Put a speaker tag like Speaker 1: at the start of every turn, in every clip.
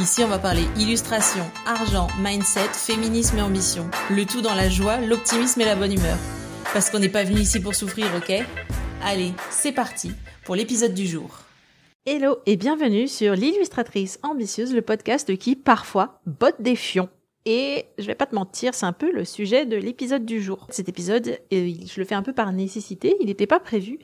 Speaker 1: Ici, on va parler illustration, argent, mindset, féminisme et ambition. Le tout dans la joie, l'optimisme et la bonne humeur. Parce qu'on n'est pas venu ici pour souffrir, ok? Allez, c'est parti pour l'épisode du jour. Hello et bienvenue sur l'illustratrice ambitieuse, le podcast qui parfois botte des fions. Et je vais pas te mentir, c'est un peu le sujet de l'épisode du jour. Cet épisode, euh, je le fais un peu par nécessité, il n'était pas prévu,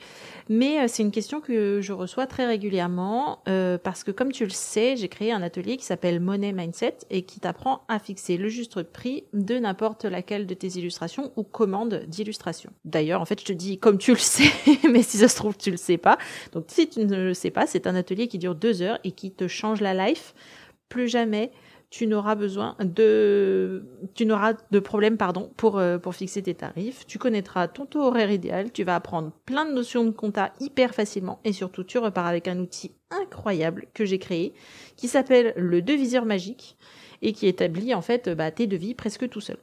Speaker 1: mais euh, c'est une question que je reçois très régulièrement euh, parce que comme tu le sais, j'ai créé un atelier qui s'appelle Money Mindset et qui t'apprend à fixer le juste prix de n'importe laquelle de tes illustrations ou commandes d'illustration. D'ailleurs, en fait, je te dis comme tu le sais, mais si ça se trouve, tu le sais pas. Donc si tu ne le sais pas, c'est un atelier qui dure deux heures et qui te change la life. Plus jamais tu n'auras besoin de, tu n'auras de problème, pardon, pour, euh, pour fixer tes tarifs. Tu connaîtras ton taux horaire idéal, tu vas apprendre plein de notions de compta hyper facilement et surtout tu repars avec un outil incroyable que j'ai créé qui s'appelle le deviseur magique et qui établit en fait bah, tes devis presque tout seul.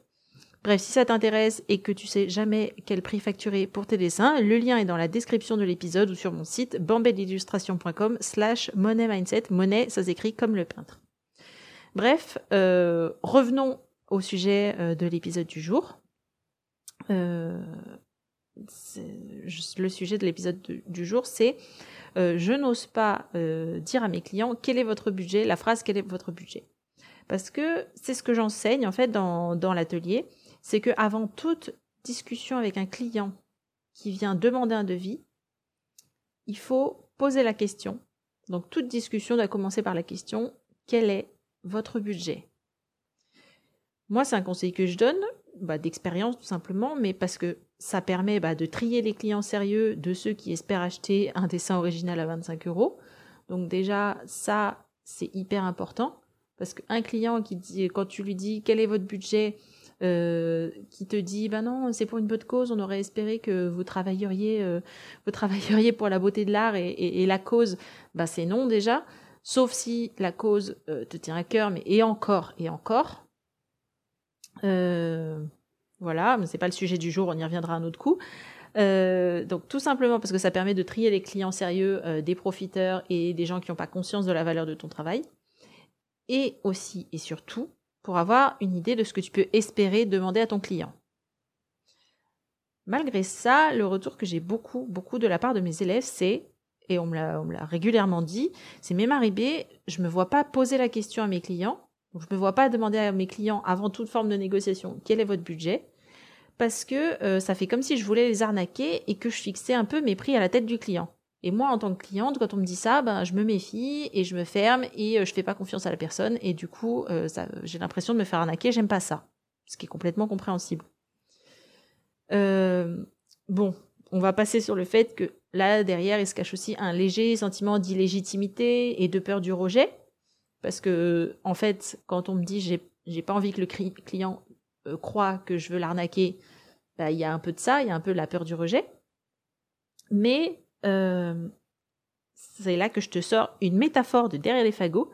Speaker 1: Bref, si ça t'intéresse et que tu sais jamais quel prix facturer pour tes dessins, le lien est dans la description de l'épisode ou sur mon site bambelillustration.com slash money mindset. Monnaie, ça s'écrit comme le peintre. Bref, euh, revenons au sujet euh, de l'épisode du jour. Euh, le sujet de l'épisode du jour, c'est je n'ose pas dire à mes clients quel est votre budget, la phrase quel est votre budget? Parce que c'est ce que j'enseigne en fait dans, dans l'atelier, c'est que avant toute discussion avec un client qui vient demander un devis, il faut poser la question. Donc toute discussion doit commencer par la question quel est votre budget. Moi, c'est un conseil que je donne, bah, d'expérience tout simplement, mais parce que ça permet bah, de trier les clients sérieux de ceux qui espèrent acheter un dessin original à 25 euros. Donc déjà, ça, c'est hyper important, parce qu'un client qui dit, quand tu lui dis quel est votre budget, euh, qui te dit bah non c'est pour une bonne cause on aurait espéré que vous travailleriez euh, pour la beauté de l'art et, et, la cause bah c'est non déjà sauf si la cause euh, te tient à cœur, mais et encore, et encore. Euh, voilà, mais c'est pas le sujet du jour, on y reviendra un autre coup. Euh, donc tout simplement parce que ça permet de trier les clients sérieux, des profiteurs et des gens qui n'ont pas conscience de la valeur de ton travail. Et aussi et surtout pour avoir une idée de ce que tu peux espérer demander à ton client. Malgré ça, le retour que j'ai beaucoup, beaucoup de la part de mes élèves, c'est et on me l'a régulièrement dit, c'est même arrivé, je me vois pas poser la question à mes clients, donc je me vois pas demander à mes clients avant toute forme de négociation quel est votre budget, parce que euh, ça fait comme si je voulais les arnaquer et que je fixais un peu mes prix à la tête du client. Et moi, en tant que cliente, quand on me dit ça, ben, je me méfie et je me ferme et euh, je fais pas confiance à la personne et du coup, euh, j'ai l'impression de me faire arnaquer. J'aime pas ça, ce qui est complètement compréhensible. bon, on va passer sur le fait que là, derrière, il se cache aussi un léger sentiment d'illégitimité et de peur du rejet. Parce que, en fait, quand on me dit j'ai, j'ai pas envie que le client euh, croit que je veux l'arnaquer, bah, il y a un peu de ça, il y a un peu de la peur du rejet. Mais euh, c'est là que je te sors une métaphore de derrière les fagots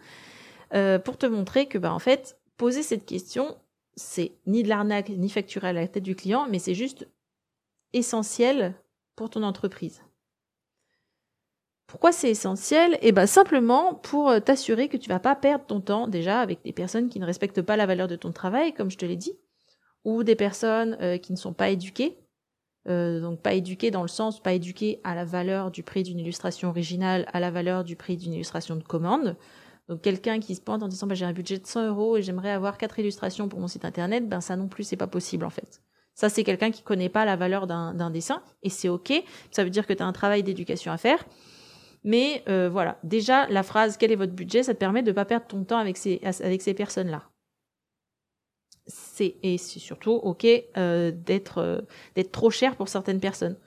Speaker 1: euh, pour te montrer que, bah, en fait, poser cette question, c'est ni de l'arnaque ni facturer à la tête du client, mais c'est juste essentiel pour ton entreprise. Pourquoi c'est essentiel? Eh ben simplement pour euh, t'assurer que tu vas pas perdre ton temps déjà avec des personnes qui ne respectent pas la valeur de ton travail, comme je te l'ai dit, ou des personnes euh, qui ne sont pas éduquées. Euh, donc pas éduquées dans le sens pas éduquées à la valeur du prix d'une illustration originale, à la valeur du prix d'une illustration de commande. Donc quelqu'un qui se pointe en disant bah, j'ai un budget de 100 euros et j'aimerais avoir quatre illustrations pour mon site internet, ben ça non plus c'est pas possible en fait. Ça, c'est quelqu'un qui connaît pas la valeur d'un dessin, et c'est ok. Ça veut dire que tu as un travail d'éducation à faire. Mais euh, voilà, déjà, la phrase « quel est votre budget ?» ça te permet de ne pas perdre ton temps avec ces, avec ces personnes-là. Et c'est surtout ok euh, d'être euh, d'être trop cher pour certaines personnes.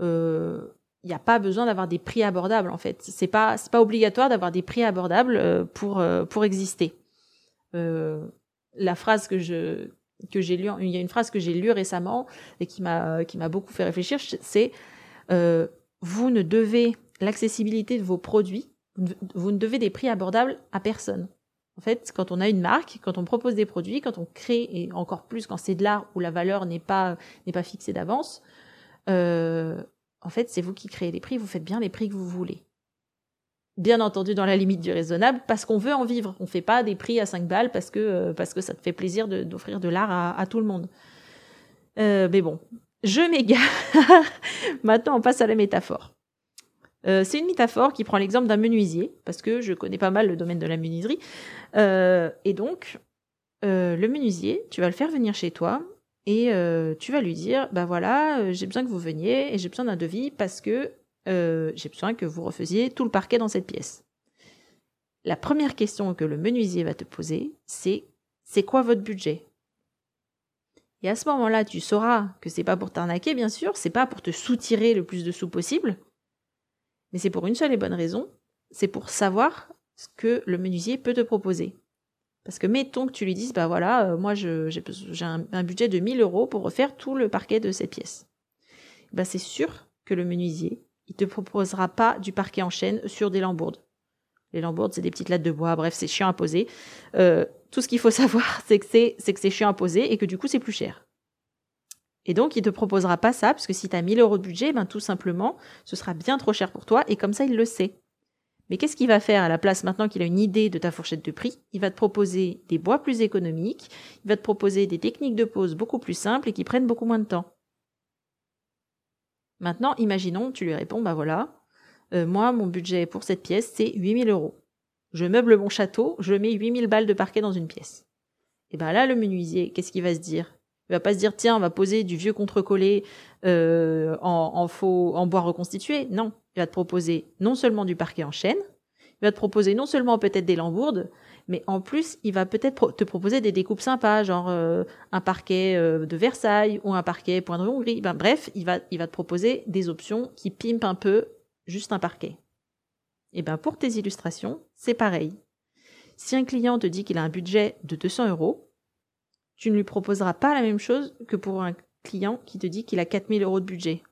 Speaker 1: Il n'y a pas besoin d'avoir des prix abordables, en fait. C'est pas, pas obligatoire d'avoir des prix abordables pour, pour exister. la phrase que je que j'ai lu, il y a une phrase que j'ai lue récemment et qui m'a qui m'a beaucoup fait réfléchir, c'est euh, vous ne devez l'accessibilité de vos produits, vous ne devez des prix abordables à personne. En fait, quand on a une marque, quand on propose des produits, quand on crée, et encore plus quand c'est de l'art où la valeur n'est pas fixée d'avance, euh, en fait, c'est vous qui créez les prix, vous faites bien les prix que vous voulez. Bien entendu dans la limite du raisonnable, parce qu'on veut en vivre. On fait pas des prix à 5 balles parce que, euh, parce que ça te fait plaisir d'offrir de, l'art à, à, tout le monde. Euh, mais bon, je m'égare. Maintenant, on passe à la métaphore. Euh, c'est une métaphore qui prend l'exemple d'un menuisier, parce que je connais pas mal le domaine de la menuiserie. Euh, et donc, euh, le menuisier, tu vas le faire venir chez toi et tu vas lui dire, bah voilà, j'ai besoin que vous veniez et j'ai besoin d'un devis parce que j'ai besoin que vous refaisiez tout le parquet dans cette pièce. La première question que le menuisier va te poser, c'est c'est quoi votre budget? Et à ce moment-là, tu sauras que c'est pas pour t'arnaquer, bien sûr, c'est pas pour te soutirer le plus de sous possible, mais c'est pour une seule et bonne raison, c'est pour savoir ce que le menuisier peut te proposer. Parce que mettons que tu lui dises, bah voilà, euh, moi j'ai un, budget de 1000 euros pour refaire tout le parquet de cette pièce. Bah c'est sûr que le menuisier, il te proposera pas du parquet en chaîne sur des lambourdes. Les lambourdes, c'est des petites lattes de bois, bref, c'est chiant à poser. Euh, tout ce qu'il faut savoir, c'est que c'est, c'est que c'est chiant à poser et que du coup c'est plus cher. Et donc, il te proposera pas ça, parce que si tu as 1000 euros de budget, ben, tout simplement, ce sera bien trop cher pour toi, et comme ça, il le sait. Mais qu'est-ce qu'il va faire à la place maintenant qu'il a une idée de ta fourchette de prix? Il va te proposer des bois plus économiques, il va te proposer des techniques de pose beaucoup plus simples et qui prennent beaucoup moins de temps. Maintenant, imaginons, tu lui réponds, bah voilà, euh, moi, mon budget pour cette pièce, c'est 8000 euros. Je meuble mon château, je mets 8000 balles de parquet dans une pièce. Et ben là, le menuisier, qu'est-ce qu'il va se dire? Il va pas se dire tiens, on va poser du vieux contre-collé euh, en, faux, en bois reconstitué. Non, il va te proposer non seulement du parquet en chêne, il va te proposer non seulement peut-être des lambourdes, mais en plus il va peut-être te proposer des découpes sympas, genre euh, un parquet euh, de Versailles ou un parquet point de Hongrie. Ben bref, il va il va te proposer des options qui pimpent un peu juste un parquet. Et ben pour tes illustrations, c'est pareil. Si un client te dit qu'il a un budget de 200 euros, tu ne lui proposeras pas la même chose que pour un client qui te dit qu'il a 4000 euros de budget.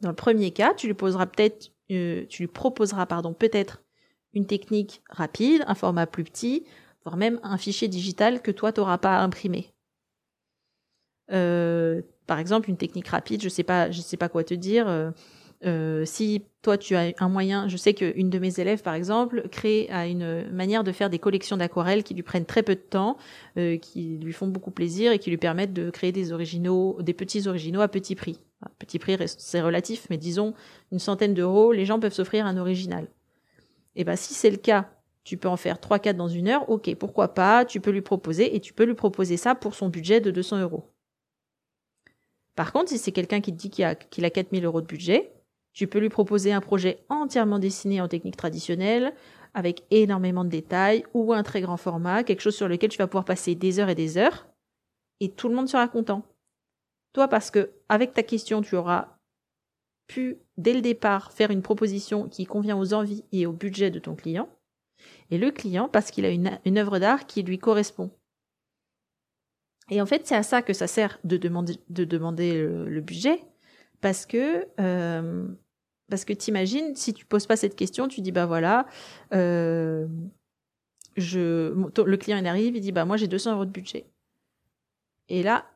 Speaker 1: Dans le premier cas, tu lui poseras peut-être, euh, tu lui proposeras pardon peut-être une technique rapide, un format plus petit, voire même un fichier digital que toi t'auras pas à imprimer. Euh, par exemple, une technique rapide, je sais pas, je sais pas quoi te dire. Euh, euh, si toi tu as un moyen, je sais qu'une de mes élèves par exemple crée à une manière de faire des collections d'aquarelles qui lui prennent très peu de temps, euh, qui lui font beaucoup plaisir et qui lui permettent de créer des originaux, des petits originaux à petit prix. Petit prix c'est relatif, mais disons une centaine d'euros, les gens peuvent s'offrir un original. Et eh ben si c'est le cas, tu peux en faire 3-4 dans une heure, ok, pourquoi pas, tu peux lui proposer et tu peux lui proposer ça pour son budget de 200 euros. Par contre, si c'est quelqu'un qui te dit qu'il a, qu'il a 4000 euros de budget, tu peux lui proposer un projet entièrement dessiné en technique traditionnelle, avec énormément de détails, ou un très grand format, quelque chose sur lequel tu vas pouvoir passer des heures et des heures, et tout le monde sera content. Toi, parce que avec ta question, tu auras pu, dès le départ, faire une proposition qui convient aux envies et au budget de ton client, et le client, parce qu'il a une, œuvre d'art qui lui correspond. Et en fait, c'est à ça que ça sert de demander, de demander le, budget, parce que euh, parce que t'imagines, si tu poses pas cette question, tu dis bah voilà, euh, je, le client il arrive, il dit bah moi j'ai 200 euros de budget. Et là,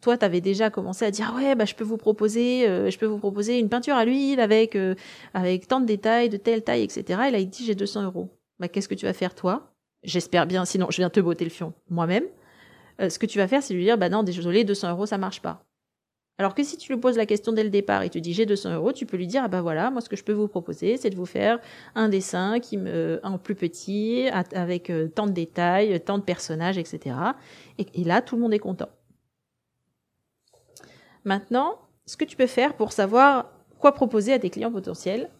Speaker 1: toi tu avais déjà commencé à dire ah ouais bah je peux vous proposer, euh, vous proposer une peinture à l'huile avec euh, avec tant de détails, de telle taille, etc. Et là il dit j'ai 200 euros. Bah qu'est-ce que tu vas faire toi? J'espère bien, sinon je viens te botter le fion moi-même. ce que tu vas faire, c'est lui dire bah non désolé 200 euros ça marche pas. Alors que si tu lui poses la question dès le départ et tu dis j'ai 200 euros, tu peux lui dire ah bah voilà, moi ce que je peux vous proposer, c'est de vous faire un dessin qui me en plus petit, avec euh, tant de détails, tant de personnages, etc. Et, là, tout le monde est content. Maintenant, ce que tu peux faire pour savoir quoi proposer à tes clients potentiels,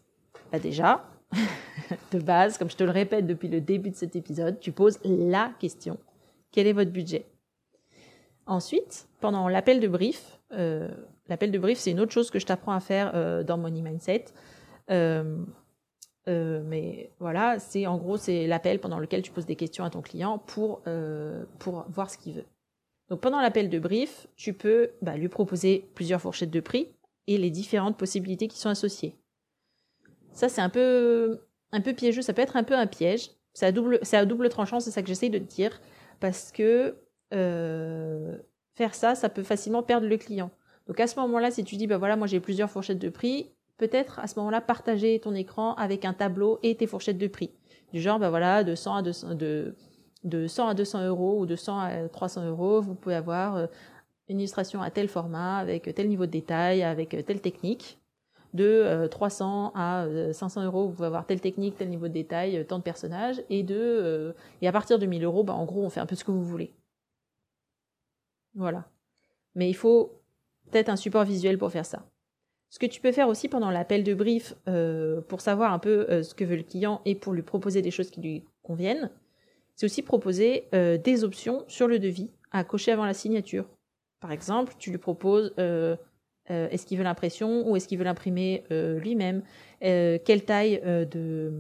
Speaker 1: bah déjà, de base, comme je te le répète depuis le début de cet épisode, tu poses la question quel est votre budget? Ensuite, pendant l'appel de brief, euh, l'appel de brief, c'est une autre chose que je t'apprends à faire euh, dans Money Mindset. Euh, mais voilà, c'est en gros c'est l'appel pendant lequel tu poses des questions à ton client pour pour voir ce qu'il veut. Donc pendant l'appel de brief, tu peux bah, lui proposer plusieurs fourchettes de prix et les différentes possibilités qui sont associées. Ça c'est un peu un peu piégeux, ça peut être un peu un piège. C'est à double c'est à double tranchant, c'est ça que j'essaye de te dire parce que faire ça, ça peut facilement perdre le client. Donc à ce moment-là, si tu dis bah voilà, moi j'ai plusieurs fourchettes de prix, peut-être à ce moment-là partager ton écran avec un tableau et tes fourchettes de prix. Du genre, ben voilà, de 100 à 200, de, de 100 à 200 euros ou de 100 à 300 euros, vous pouvez avoir euh, une illustration à tel format, avec tel niveau de détail, avec telle technique. De 300 euh, à 500 euh, euros, vous pouvez avoir telle technique, tel niveau de détail, tant de personnages. Et de et à partir de 1000 euros, ben, en gros, on fait un peu ce que vous voulez. Voilà. Mais il faut peut-être un support visuel pour faire ça. Ce que tu peux faire aussi pendant l'appel de brief euh, pour savoir un peu euh, ce que veut le client et pour lui proposer des choses qui lui conviennent, c'est aussi proposer euh, des options sur le devis à cocher avant la signature. Par exemple, tu lui proposes est-ce qu'il veut l'impression ou est-ce qu'il veut l'imprimer lui-même? Quelle taille de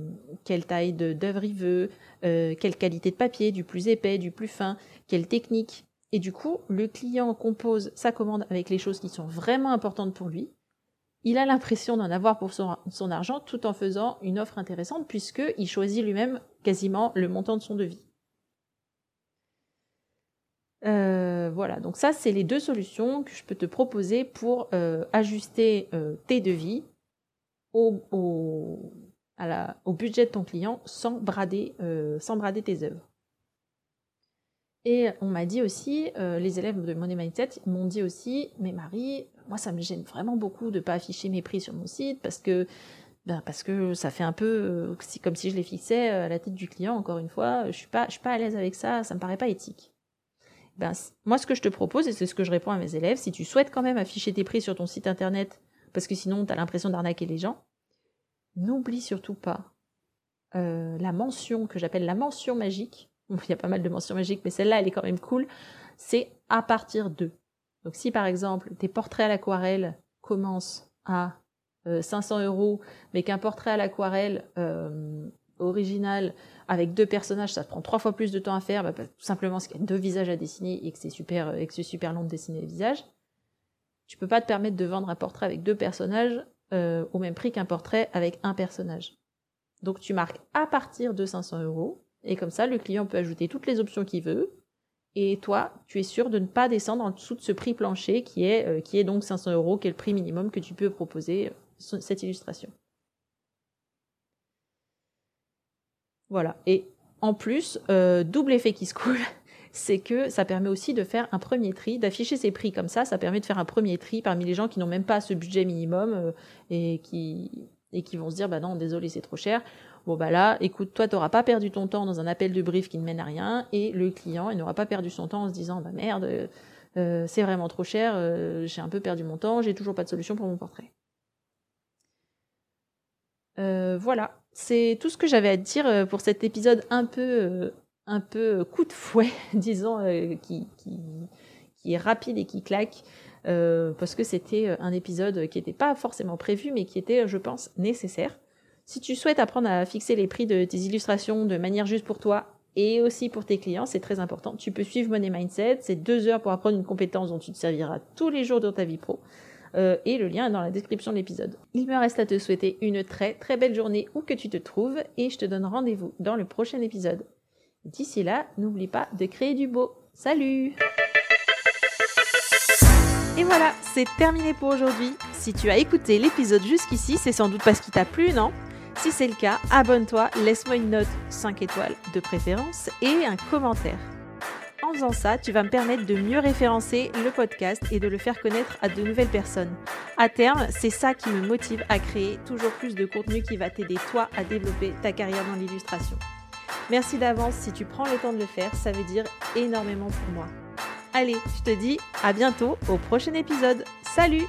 Speaker 1: quelle taille d'œuvre il veut? Quelle qualité de papier Du plus épais, du plus fin? Quelle technique? Et du coup, le client compose sa commande avec les choses qui sont vraiment importantes pour lui il a l'impression d'en avoir pour son, argent tout en faisant une offre intéressante puisqu'il choisit lui-même quasiment le montant de son devis. Euh, voilà, donc ça c'est les deux solutions que je peux te proposer pour euh, ajuster euh, tes devis au, budget de ton client sans brader, sans brader tes œuvres. Et on m'a dit aussi, les élèves de Money Mindset m'ont dit aussi, mais Marie, moi, ça me gêne vraiment beaucoup de pas afficher mes prix sur mon site parce que ben parce que ça fait un peu euh, comme si je les fixais euh, à la tête du client. Encore une fois, je suis pas je suis pas à l'aise avec ça. Ça me paraît pas éthique. Ben moi, ce que je te propose et c'est ce que je réponds à mes élèves, si tu souhaites quand même afficher tes prix sur ton site internet parce que sinon tu as l'impression d'arnaquer les gens, n'oublie surtout pas euh, la mention que j'appelle la mention magique. Il y a pas mal de mentions magiques, mais celle-là, elle est quand même cool. C'est à partir de. Donc si par exemple tes portraits à l'aquarelle commencent à 500 euh, euros, mais qu'un portrait à l'aquarelle euh, original avec deux personnages, ça prend trois fois plus de temps à faire, bah, tout simplement parce qu'il y a deux visages à dessiner et que c'est super, et que c'est super long de dessiner les visages. Tu peux pas te permettre de vendre un portrait avec deux personnages euh, au même prix qu'un portrait avec un personnage. Donc tu marques à partir de 500 euros et comme ça le client peut ajouter toutes les options qu'il veut et toi, tu es sûr de ne pas descendre en dessous de ce prix plancher qui est, euh, donc 500 euros, qui est le prix minimum que tu peux proposer euh, cette illustration. Voilà. Et en plus, euh, double effet qui se coule, c'est que ça permet aussi de faire un premier tri, d'afficher ses prix comme ça, ça permet de faire un premier tri parmi les gens qui n'ont même pas ce budget minimum et, qui, et qui vont se dire, bah non, désolé, c'est trop cher. Bon bah là, écoute, toi t'auras pas perdu ton temps dans un appel de brief qui ne mène à rien, et le client il n'aura pas perdu son temps en se disant bah merde, euh, c'est vraiment trop cher, euh, j'ai un peu perdu mon temps, j'ai toujours pas de solution pour mon portrait. Euh, voilà, c'est tout ce que j'avais à te dire pour cet épisode un peu un peu coup de fouet, disons, qui, est rapide et qui claque. parce que c'était un épisode qui n'était pas forcément prévu, mais qui était, je pense, nécessaire. Si tu souhaites apprendre à fixer les prix de tes illustrations de manière juste pour toi et aussi pour tes clients, c'est très important. Tu peux suivre Money Mindset, c'est deux heures pour apprendre une compétence dont tu te serviras tous les jours dans ta vie pro. Euh, et le lien est dans la description de l'épisode. Il me reste à te souhaiter une très très belle journée où que tu te trouves et je te donne rendez-vous dans le prochain épisode. D'ici là, n'oublie pas de créer du beau. Salut Et voilà, c'est terminé pour aujourd'hui. Si tu as écouté l'épisode jusqu'ici, c'est sans doute parce qu'il t'a plu, non? Si c'est le cas, abonne-toi, laisse-moi une note 5 étoiles de préférence et un commentaire. En faisant ça, tu vas me permettre de mieux référencer le podcast et de le faire connaître à de nouvelles personnes. À terme, c'est ça qui me motive à créer toujours plus de contenu qui va t'aider toi à développer ta carrière dans l'illustration. Merci d'avance si tu prends le temps de le faire, ça veut dire énormément pour moi. Allez, je te dis à bientôt au prochain épisode. Salut